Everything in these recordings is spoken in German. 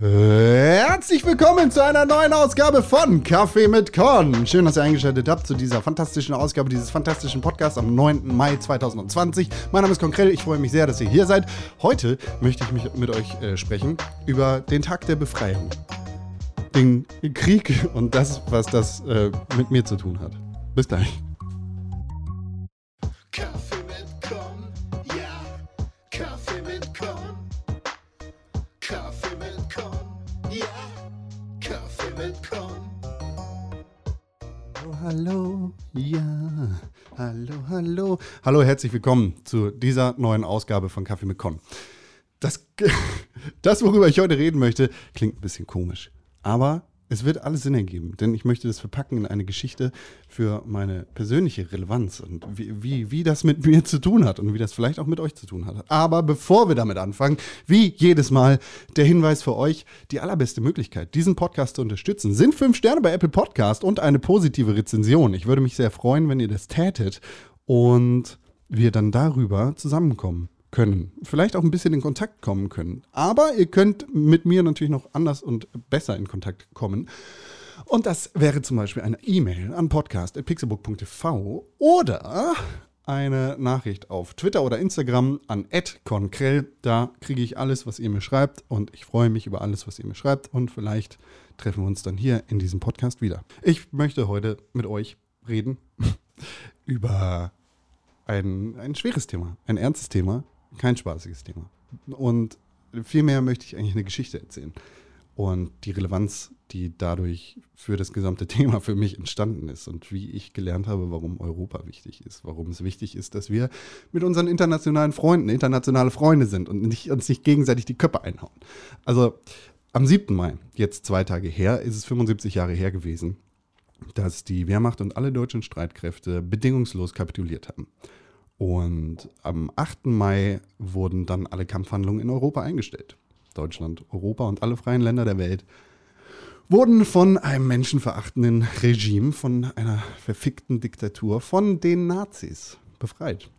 Herzlich willkommen zu einer neuen Ausgabe von Kaffee mit Con. Schön, dass ihr eingeschaltet habt zu dieser fantastischen Ausgabe dieses fantastischen Podcasts am 9. Mai 2020. Mein Name ist Konkrell, ich freue mich sehr, dass ihr hier seid. Heute möchte ich mich mit euch äh, sprechen über den Tag der Befreiung. Den Krieg und das, was das äh, mit mir zu tun hat. Bis gleich. Mit Con, ja, Kaffee mit Con. Hallo, hallo, ja, hallo, hallo. Hallo, herzlich willkommen zu dieser neuen Ausgabe von Kaffee mit Con. Das, das, worüber ich heute reden möchte, klingt ein bisschen komisch, aber es wird alles Sinn ergeben, denn ich möchte das verpacken in eine Geschichte für meine persönliche Relevanz und wie, wie, wie das mit mir zu tun hat und wie das vielleicht auch mit euch zu tun hat. Aber bevor wir damit anfangen, wie jedes Mal der Hinweis für euch, die allerbeste Möglichkeit, diesen Podcast zu unterstützen, sind fünf Sterne bei Apple Podcast und eine positive Rezension. Ich würde mich sehr freuen, wenn ihr das tätet und wir dann darüber zusammenkommen können. Vielleicht auch ein bisschen in Kontakt kommen können. Aber ihr könnt mit mir natürlich noch anders und besser in Kontakt kommen. Und das wäre zum Beispiel eine E-Mail an podcast.pixelbook.tv oder eine Nachricht auf Twitter oder Instagram an @konkrell. Da kriege ich alles, was ihr mir schreibt und ich freue mich über alles, was ihr mir schreibt und vielleicht treffen wir uns dann hier in diesem Podcast wieder. Ich möchte heute mit euch reden über ein, ein schweres Thema, ein ernstes Thema, kein spaßiges Thema. Und vielmehr möchte ich eigentlich eine Geschichte erzählen. Und die Relevanz, die dadurch für das gesamte Thema für mich entstanden ist und wie ich gelernt habe, warum Europa wichtig ist, warum es wichtig ist, dass wir mit unseren internationalen Freunden internationale Freunde sind und nicht, uns nicht gegenseitig die Köpfe einhauen. Also am 7. Mai, jetzt zwei Tage her, ist es 75 Jahre her gewesen, dass die Wehrmacht und alle deutschen Streitkräfte bedingungslos kapituliert haben. Und am 8. Mai wurden dann alle Kampfhandlungen in Europa eingestellt. Deutschland, Europa und alle freien Länder der Welt wurden von einem menschenverachtenden Regime, von einer verfickten Diktatur, von den Nazis befreit.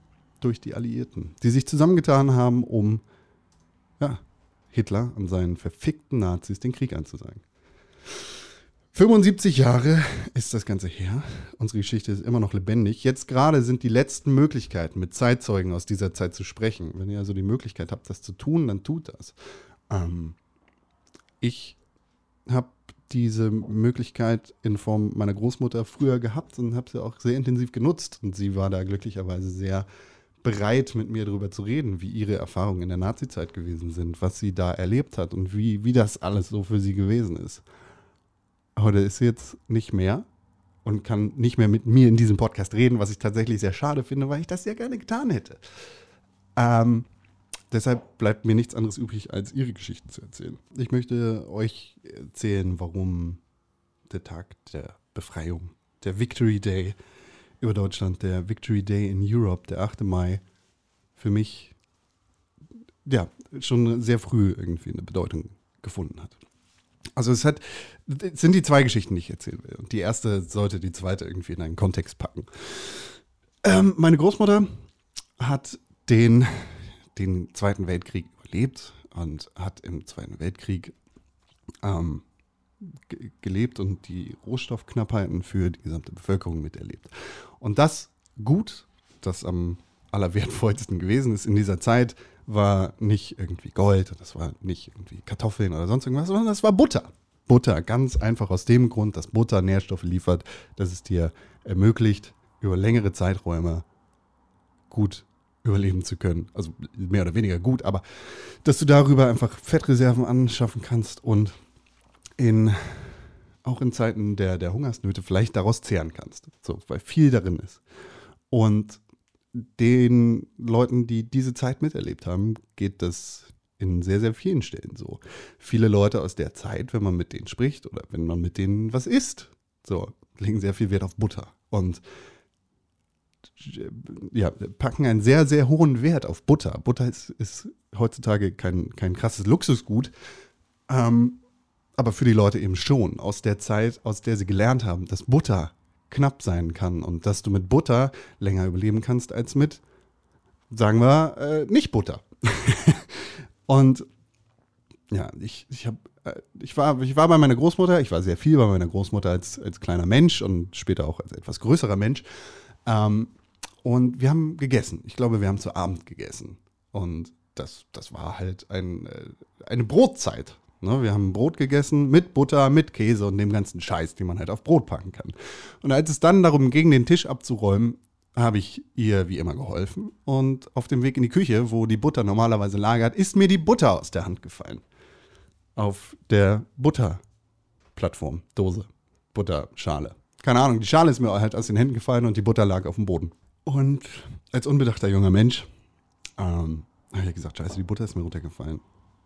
Durch die Alliierten, die sich zusammengetan haben, um ja, Hitler und seinen verfickten Nazis den Krieg anzusagen. 75 Jahre ist das Ganze her. Unsere Geschichte ist immer noch lebendig. Jetzt gerade sind die letzten Möglichkeiten, mit Zeitzeugen aus dieser Zeit zu sprechen. Wenn ihr also die Möglichkeit habt, das zu tun, dann tut das. Ähm, ich habe diese Möglichkeit in Form meiner Großmutter früher gehabt und habe sie auch sehr intensiv genutzt. Und sie war da glücklicherweise sehr bereit, mit mir darüber zu reden, wie ihre Erfahrungen in der Nazizeit gewesen sind, was sie da erlebt hat und wie, wie das alles so für sie gewesen ist. Heute ist sie jetzt nicht mehr und kann nicht mehr mit mir in diesem Podcast reden, was ich tatsächlich sehr schade finde, weil ich das sehr gerne getan hätte. Ähm, deshalb bleibt mir nichts anderes übrig, als ihre Geschichten zu erzählen. Ich möchte euch erzählen, warum der Tag der Befreiung, der Victory Day über Deutschland, der Victory Day in Europe, der 8. Mai, für mich ja schon sehr früh irgendwie eine Bedeutung gefunden hat. Also es hat, es sind die zwei Geschichten, die ich erzählen will. Und die erste sollte die zweite irgendwie in einen Kontext packen. Ähm, meine Großmutter hat den, den Zweiten Weltkrieg überlebt und hat im Zweiten Weltkrieg ähm, gelebt und die Rohstoffknappheiten für die gesamte Bevölkerung miterlebt. Und das gut, das am allerwertvollsten gewesen ist in dieser Zeit, war nicht irgendwie Gold, das war nicht irgendwie Kartoffeln oder sonst irgendwas, sondern das war Butter. Butter, ganz einfach aus dem Grund, dass Butter Nährstoffe liefert, dass es dir ermöglicht, über längere Zeiträume gut überleben zu können. Also mehr oder weniger gut, aber dass du darüber einfach Fettreserven anschaffen kannst und in auch in Zeiten der, der Hungersnöte vielleicht daraus zehren kannst. So, weil viel darin ist. Und den Leuten, die diese Zeit miterlebt haben, geht das in sehr, sehr vielen Stellen so. Viele Leute aus der Zeit, wenn man mit denen spricht oder wenn man mit denen was isst, so, legen sehr viel Wert auf Butter und ja, packen einen sehr, sehr hohen Wert auf Butter. Butter ist, ist heutzutage kein, kein krasses Luxusgut, ähm, aber für die Leute eben schon. Aus der Zeit, aus der sie gelernt haben, dass Butter knapp sein kann und dass du mit Butter länger überleben kannst als mit sagen wir, äh, nicht Butter. und ja, ich, ich, hab, äh, ich, war, ich war bei meiner Großmutter, ich war sehr viel bei meiner Großmutter als, als kleiner Mensch und später auch als etwas größerer Mensch. Ähm, und wir haben gegessen. Ich glaube, wir haben zu Abend gegessen. Und das, das war halt ein, äh, eine Brotzeit. Ne? Wir haben Brot gegessen mit Butter, mit Käse und dem ganzen Scheiß, den man halt auf Brot packen kann. Und als es dann darum ging, den Tisch abzuräumen, habe ich ihr wie immer geholfen. Und auf dem Weg in die Küche, wo die Butter normalerweise lagert, ist mir die Butter aus der Hand gefallen. Auf der Butterplattform, Dose, Butterschale. Keine Ahnung, die Schale ist mir halt aus den Händen gefallen und die Butter lag auf dem Boden. Und als unbedachter junger Mensch ähm, habe ich gesagt, scheiße, die Butter ist mir runtergefallen.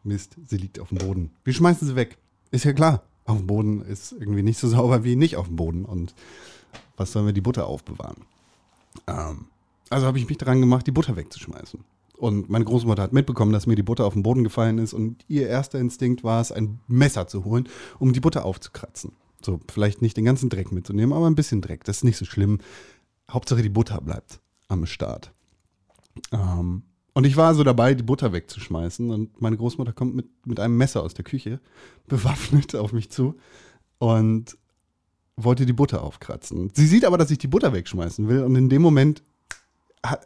Mist, sie liegt auf dem Boden. Wir schmeißen sie weg. Ist ja klar. Auf dem Boden ist irgendwie nicht so sauber wie nicht auf dem Boden. Und was sollen wir die Butter aufbewahren? Ähm, also habe ich mich daran gemacht, die Butter wegzuschmeißen. Und meine Großmutter hat mitbekommen, dass mir die Butter auf den Boden gefallen ist. Und ihr erster Instinkt war es, ein Messer zu holen, um die Butter aufzukratzen. So, vielleicht nicht den ganzen Dreck mitzunehmen, aber ein bisschen Dreck. Das ist nicht so schlimm. Hauptsache die Butter bleibt am Start. Ähm, und ich war so dabei, die Butter wegzuschmeißen. Und meine Großmutter kommt mit, mit einem Messer aus der Küche, bewaffnet auf mich zu. Und wollte die Butter aufkratzen. Sie sieht aber, dass ich die Butter wegschmeißen will und in dem Moment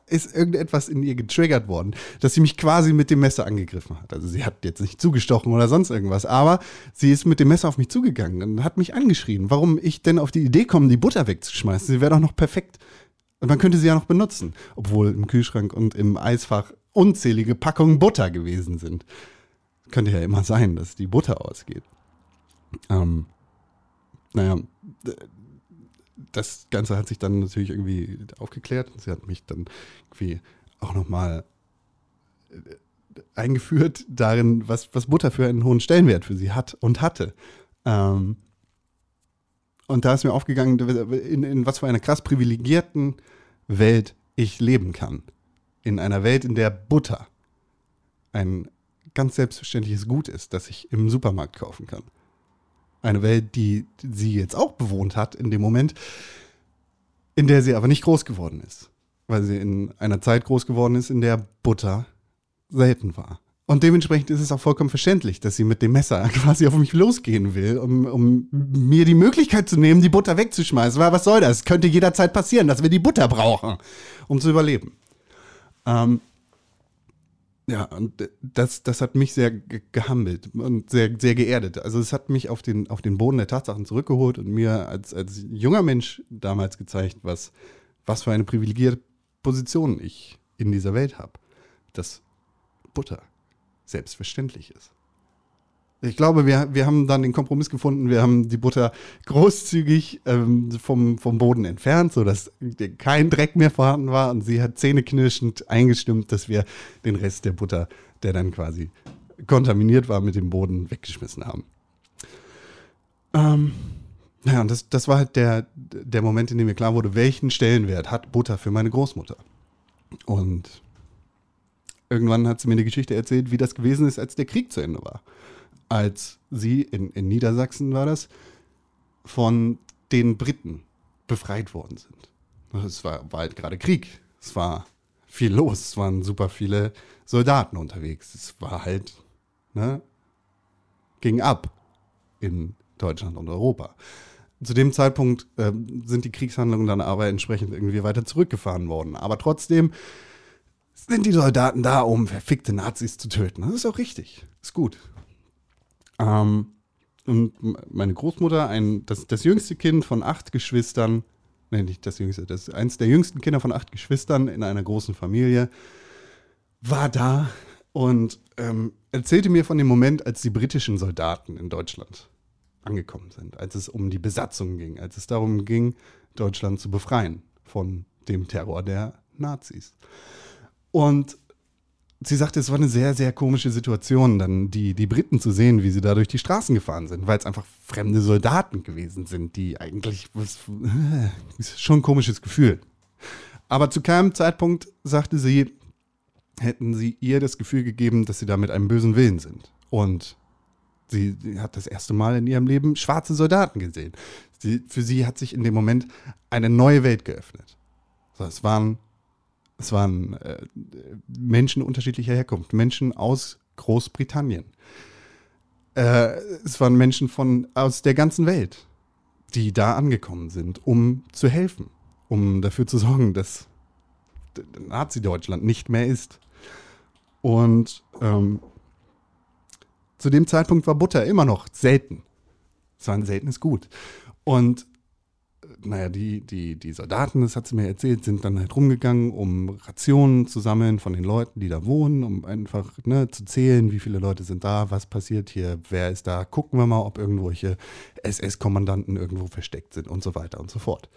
ist irgendetwas in ihr getriggert worden, dass sie mich quasi mit dem Messer angegriffen hat. Also sie hat jetzt nicht zugestochen oder sonst irgendwas, aber sie ist mit dem Messer auf mich zugegangen und hat mich angeschrien, warum ich denn auf die Idee komme, die Butter wegzuschmeißen. Sie wäre doch noch perfekt. Und man könnte sie ja noch benutzen, obwohl im Kühlschrank und im Eisfach unzählige Packungen Butter gewesen sind. Könnte ja immer sein, dass die Butter ausgeht. Ähm, naja, das Ganze hat sich dann natürlich irgendwie aufgeklärt. Sie hat mich dann irgendwie auch nochmal äh, eingeführt darin, was, was Butter für einen hohen Stellenwert für sie hat und hatte. Ähm, und da ist mir aufgegangen, in, in was für einer krass privilegierten Welt ich leben kann. In einer Welt, in der Butter ein ganz selbstverständliches Gut ist, das ich im Supermarkt kaufen kann. Eine Welt, die sie jetzt auch bewohnt hat in dem Moment, in der sie aber nicht groß geworden ist. Weil sie in einer Zeit groß geworden ist, in der Butter selten war. Und dementsprechend ist es auch vollkommen verständlich, dass sie mit dem Messer quasi auf mich losgehen will, um, um mir die Möglichkeit zu nehmen, die Butter wegzuschmeißen. Weil was soll das? Könnte jederzeit passieren, dass wir die Butter brauchen, um zu überleben. Ähm, ja, und das, das hat mich sehr gehandelt und sehr, sehr geerdet. Also es hat mich auf den, auf den Boden der Tatsachen zurückgeholt und mir als, als junger Mensch damals gezeigt, was, was für eine privilegierte Position ich in dieser Welt habe. Dass Butter selbstverständlich ist. Ich glaube, wir, wir haben dann den Kompromiss gefunden. Wir haben die Butter großzügig ähm, vom, vom Boden entfernt, sodass kein Dreck mehr vorhanden war. Und sie hat zähneknirschend eingestimmt, dass wir den Rest der Butter, der dann quasi kontaminiert war, mit dem Boden weggeschmissen haben. Ähm, ja, und das, das war halt der, der Moment, in dem mir klar wurde, welchen Stellenwert hat Butter für meine Großmutter. Und irgendwann hat sie mir eine Geschichte erzählt, wie das gewesen ist, als der Krieg zu Ende war als sie, in, in Niedersachsen war das, von den Briten befreit worden sind. Es war, war halt gerade Krieg. Es war viel los. Es waren super viele Soldaten unterwegs. Es war halt, ne, ging ab in Deutschland und Europa. Zu dem Zeitpunkt äh, sind die Kriegshandlungen dann aber entsprechend irgendwie weiter zurückgefahren worden. Aber trotzdem sind die Soldaten da, um verfickte Nazis zu töten. Das ist auch richtig. Ist gut. Ähm, und meine Großmutter, ein, das, das jüngste Kind von acht Geschwistern, nee, nicht das jüngste, das eins der jüngsten Kinder von acht Geschwistern in einer großen Familie, war da und ähm, erzählte mir von dem Moment, als die britischen Soldaten in Deutschland angekommen sind, als es um die Besatzung ging, als es darum ging, Deutschland zu befreien von dem Terror der Nazis. Und sie sagte, es war eine sehr, sehr komische Situation, dann die, die Briten zu sehen, wie sie da durch die Straßen gefahren sind, weil es einfach fremde Soldaten gewesen sind, die eigentlich, was, schon ein komisches Gefühl. Aber zu keinem Zeitpunkt, sagte sie, hätten sie ihr das Gefühl gegeben, dass sie da mit einem bösen Willen sind. Und sie, sie hat das erste Mal in ihrem Leben schwarze Soldaten gesehen. Sie, für sie hat sich in dem Moment eine neue Welt geöffnet. So, es waren es waren äh, Menschen unterschiedlicher Herkunft, Menschen aus Großbritannien. Äh, es waren Menschen von, aus der ganzen Welt, die da angekommen sind, um zu helfen, um dafür zu sorgen, dass Nazi-Deutschland nicht mehr ist. Und ähm, zu dem Zeitpunkt war Butter immer noch selten. Es war ein seltenes Gut. Und naja, die, die, die Soldaten, das hat sie mir erzählt, sind dann halt rumgegangen, um Rationen zu sammeln von den Leuten, die da wohnen, um einfach ne, zu zählen, wie viele Leute sind da, was passiert hier, wer ist da, gucken wir mal, ob irgendwelche SS-Kommandanten irgendwo versteckt sind und so weiter und so fort.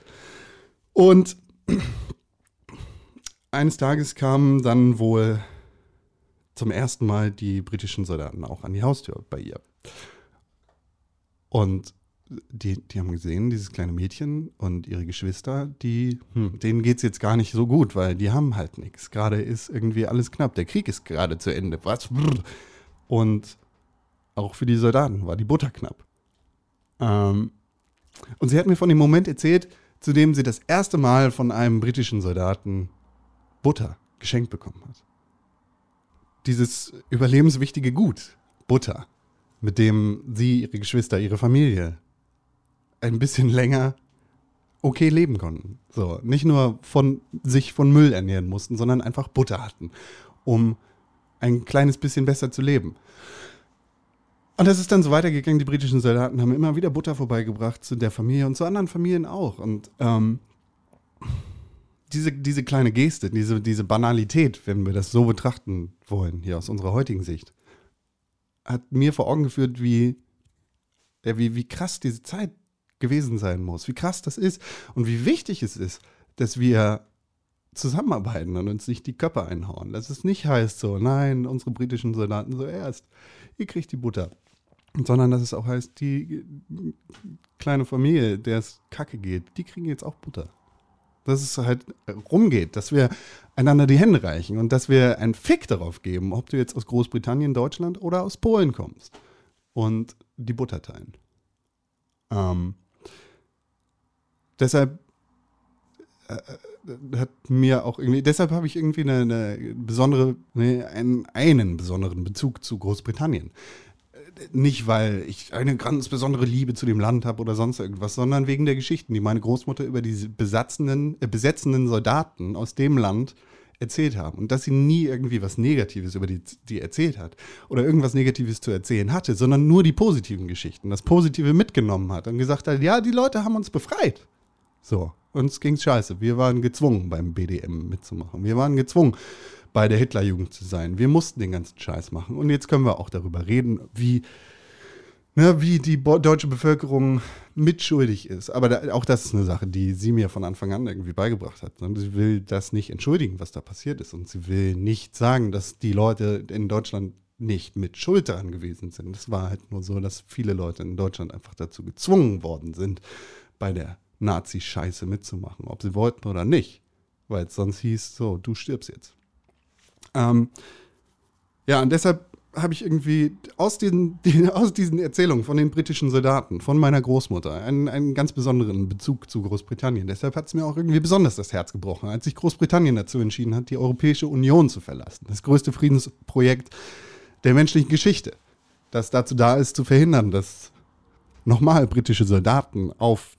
Und eines Tages kamen dann wohl zum ersten Mal die britischen Soldaten auch an die Haustür bei ihr. Und die, die haben gesehen, dieses kleine Mädchen und ihre Geschwister, die, hm, denen geht es jetzt gar nicht so gut, weil die haben halt nichts. Gerade ist irgendwie alles knapp. Der Krieg ist gerade zu Ende. Was? Und auch für die Soldaten war die Butter knapp. Ähm, und sie hat mir von dem Moment erzählt, zu dem sie das erste Mal von einem britischen Soldaten Butter geschenkt bekommen hat. Dieses überlebenswichtige Gut, Butter, mit dem sie, ihre Geschwister, ihre Familie ein bisschen länger okay leben konnten. So, nicht nur von sich von Müll ernähren mussten, sondern einfach Butter hatten, um ein kleines bisschen besser zu leben. Und das ist dann so weitergegangen. Die britischen Soldaten haben immer wieder Butter vorbeigebracht zu der Familie und zu anderen Familien auch. Und ähm, diese, diese kleine Geste, diese, diese Banalität, wenn wir das so betrachten wollen, hier aus unserer heutigen Sicht, hat mir vor Augen geführt, wie, ja, wie, wie krass diese Zeit gewesen sein muss, wie krass das ist und wie wichtig es ist, dass wir zusammenarbeiten und uns nicht die Köpfe einhauen. Dass es nicht heißt so, nein, unsere britischen Soldaten so erst, ihr kriegt die Butter. Sondern dass es auch heißt, die kleine Familie, der es kacke geht, die kriegen jetzt auch Butter. Dass es halt rumgeht, dass wir einander die Hände reichen und dass wir einen Fick darauf geben, ob du jetzt aus Großbritannien, Deutschland oder aus Polen kommst. Und die Butter teilen. Ähm, deshalb äh, äh, hat mir auch irgendwie, deshalb habe ich irgendwie eine, eine besondere, ne, einen, einen besonderen Bezug zu Großbritannien. Äh, nicht, weil ich eine ganz besondere Liebe zu dem Land habe oder sonst irgendwas, sondern wegen der Geschichten, die meine Großmutter über diese besatzenden, äh, besetzenden Soldaten aus dem Land erzählt haben. Und dass sie nie irgendwie was Negatives über die, die erzählt hat oder irgendwas Negatives zu erzählen hatte, sondern nur die positiven Geschichten, das Positive mitgenommen hat und gesagt hat, ja, die Leute haben uns befreit. So, uns ging's scheiße. Wir waren gezwungen, beim BDM mitzumachen. Wir waren gezwungen, bei der Hitlerjugend zu sein. Wir mussten den ganzen Scheiß machen. Und jetzt können wir auch darüber reden, wie, ne, wie die deutsche Bevölkerung mitschuldig ist. Aber da, auch das ist eine Sache, die sie mir von Anfang an irgendwie beigebracht hat. Und sie will das nicht entschuldigen, was da passiert ist. Und sie will nicht sagen, dass die Leute in Deutschland nicht mit Schuld daran gewesen sind. Es war halt nur so, dass viele Leute in Deutschland einfach dazu gezwungen worden sind, bei der Nazi-Scheiße mitzumachen, ob sie wollten oder nicht. Weil es sonst hieß, so, du stirbst jetzt. Ähm, ja, und deshalb habe ich irgendwie aus diesen, die, aus diesen Erzählungen von den britischen Soldaten, von meiner Großmutter, einen, einen ganz besonderen Bezug zu Großbritannien. Deshalb hat es mir auch irgendwie besonders das Herz gebrochen, als sich Großbritannien dazu entschieden hat, die Europäische Union zu verlassen. Das größte Friedensprojekt der menschlichen Geschichte, das dazu da ist, zu verhindern, dass nochmal britische Soldaten auf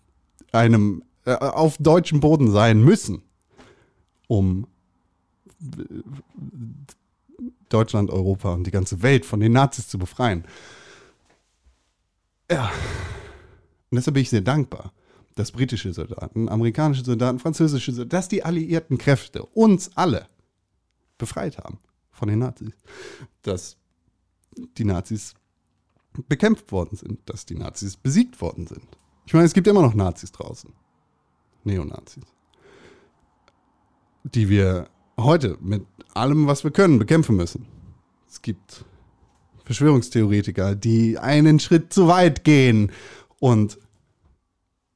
einem äh, auf deutschem Boden sein müssen, um Deutschland, Europa und die ganze Welt von den Nazis zu befreien. Ja. Und deshalb bin ich sehr dankbar, dass britische Soldaten, amerikanische Soldaten, französische Soldaten, dass die alliierten Kräfte uns alle befreit haben von den Nazis. Dass die Nazis bekämpft worden sind, dass die Nazis besiegt worden sind. Ich meine, es gibt immer noch Nazis draußen. Neonazis. Die wir heute mit allem, was wir können, bekämpfen müssen. Es gibt Verschwörungstheoretiker, die einen Schritt zu weit gehen und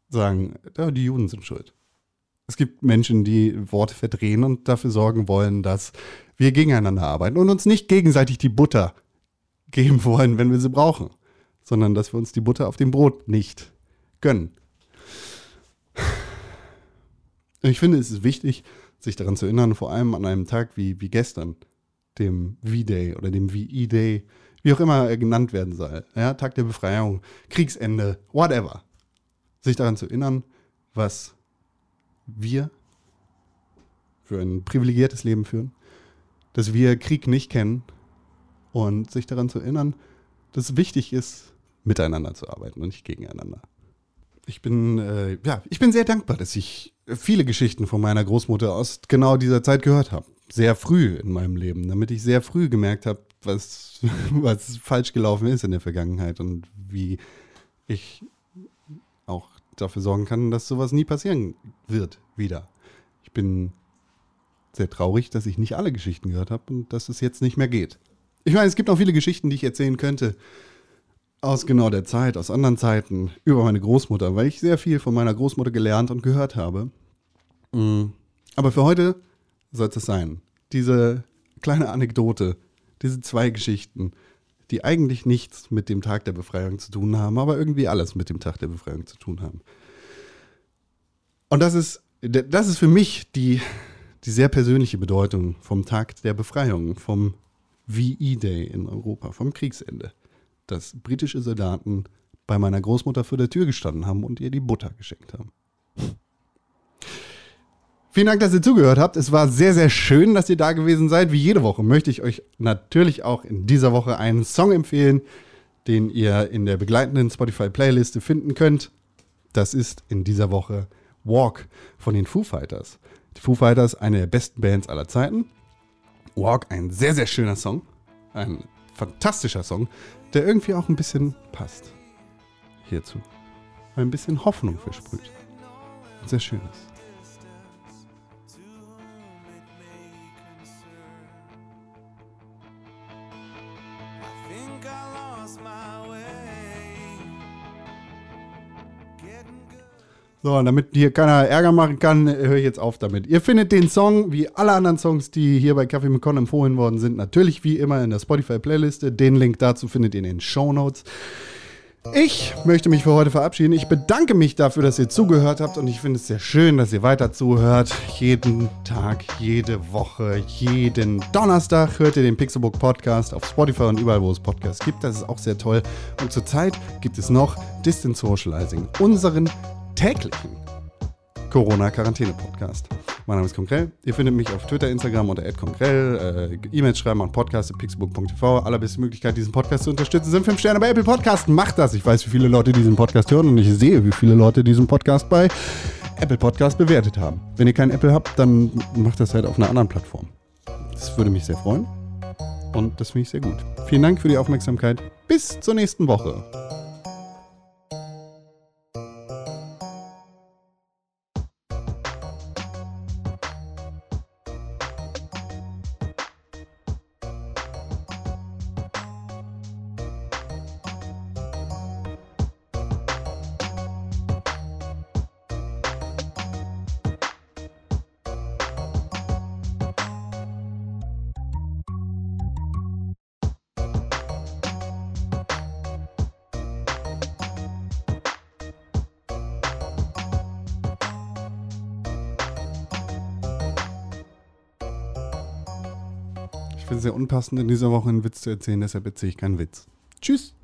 sagen, ja, die Juden sind schuld. Es gibt Menschen, die Worte verdrehen und dafür sorgen wollen, dass wir gegeneinander arbeiten und uns nicht gegenseitig die Butter geben wollen, wenn wir sie brauchen, sondern dass wir uns die Butter auf dem Brot nicht gönnen. Ich finde, es ist wichtig, sich daran zu erinnern, vor allem an einem Tag wie, wie gestern, dem V-Day oder dem VE-Day, wie auch immer er genannt werden soll. Ja, Tag der Befreiung, Kriegsende, whatever. Sich daran zu erinnern, was wir für ein privilegiertes Leben führen, dass wir Krieg nicht kennen und sich daran zu erinnern, dass es wichtig ist, miteinander zu arbeiten und nicht gegeneinander. Ich bin, äh, ja, ich bin sehr dankbar, dass ich viele Geschichten von meiner Großmutter aus genau dieser Zeit gehört habe. Sehr früh in meinem Leben, damit ich sehr früh gemerkt habe, was, was falsch gelaufen ist in der Vergangenheit und wie ich auch dafür sorgen kann, dass sowas nie passieren wird wieder. Ich bin sehr traurig, dass ich nicht alle Geschichten gehört habe und dass es jetzt nicht mehr geht. Ich meine, es gibt auch viele Geschichten, die ich erzählen könnte aus genau der Zeit, aus anderen Zeiten, über meine Großmutter, weil ich sehr viel von meiner Großmutter gelernt und gehört habe. Mm. Aber für heute soll es sein. Diese kleine Anekdote, diese zwei Geschichten, die eigentlich nichts mit dem Tag der Befreiung zu tun haben, aber irgendwie alles mit dem Tag der Befreiung zu tun haben. Und das ist, das ist für mich die, die sehr persönliche Bedeutung vom Tag der Befreiung, vom VE Day in Europa, vom Kriegsende dass britische Soldaten bei meiner Großmutter vor der Tür gestanden haben und ihr die Butter geschenkt haben. Vielen Dank, dass ihr zugehört habt. Es war sehr, sehr schön, dass ihr da gewesen seid. Wie jede Woche möchte ich euch natürlich auch in dieser Woche einen Song empfehlen, den ihr in der begleitenden Spotify-Playliste finden könnt. Das ist in dieser Woche Walk von den Foo Fighters. Die Foo Fighters, eine der besten Bands aller Zeiten. Walk, ein sehr, sehr schöner Song. Ein fantastischer Song, der irgendwie auch ein bisschen passt hierzu. Ein bisschen Hoffnung versprüht. Sehr schön ist. So, und damit hier keiner Ärger machen kann, höre ich jetzt auf damit. Ihr findet den Song, wie alle anderen Songs, die hier bei Kaffee mit empfohlen worden sind, natürlich wie immer in der Spotify-Playliste. Den Link dazu findet ihr in den Show Notes. Ich möchte mich für heute verabschieden. Ich bedanke mich dafür, dass ihr zugehört habt und ich finde es sehr schön, dass ihr weiter zuhört. Jeden Tag, jede Woche, jeden Donnerstag hört ihr den Pixelbook Podcast auf Spotify und überall, wo es Podcasts gibt. Das ist auch sehr toll. Und zurzeit gibt es noch Distance Socializing, unseren täglichen Corona-Quarantäne-Podcast. Mein Name ist Konkrell. Ihr findet mich auf Twitter, Instagram unter @konkrell. Äh, E-Mails schreiben an podcast.pixelbook.tv. Allerbeste Möglichkeit, diesen Podcast zu unterstützen, sind 5 Sterne bei Apple Podcast. Macht das. Ich weiß, wie viele Leute diesen Podcast hören und ich sehe, wie viele Leute diesen Podcast bei Apple Podcast bewertet haben. Wenn ihr keinen Apple habt, dann macht das halt auf einer anderen Plattform. Das würde mich sehr freuen. Und das finde ich sehr gut. Vielen Dank für die Aufmerksamkeit. Bis zur nächsten Woche. Es sehr unpassend, in dieser Woche einen Witz zu erzählen, deshalb erzähle ich keinen Witz. Tschüss!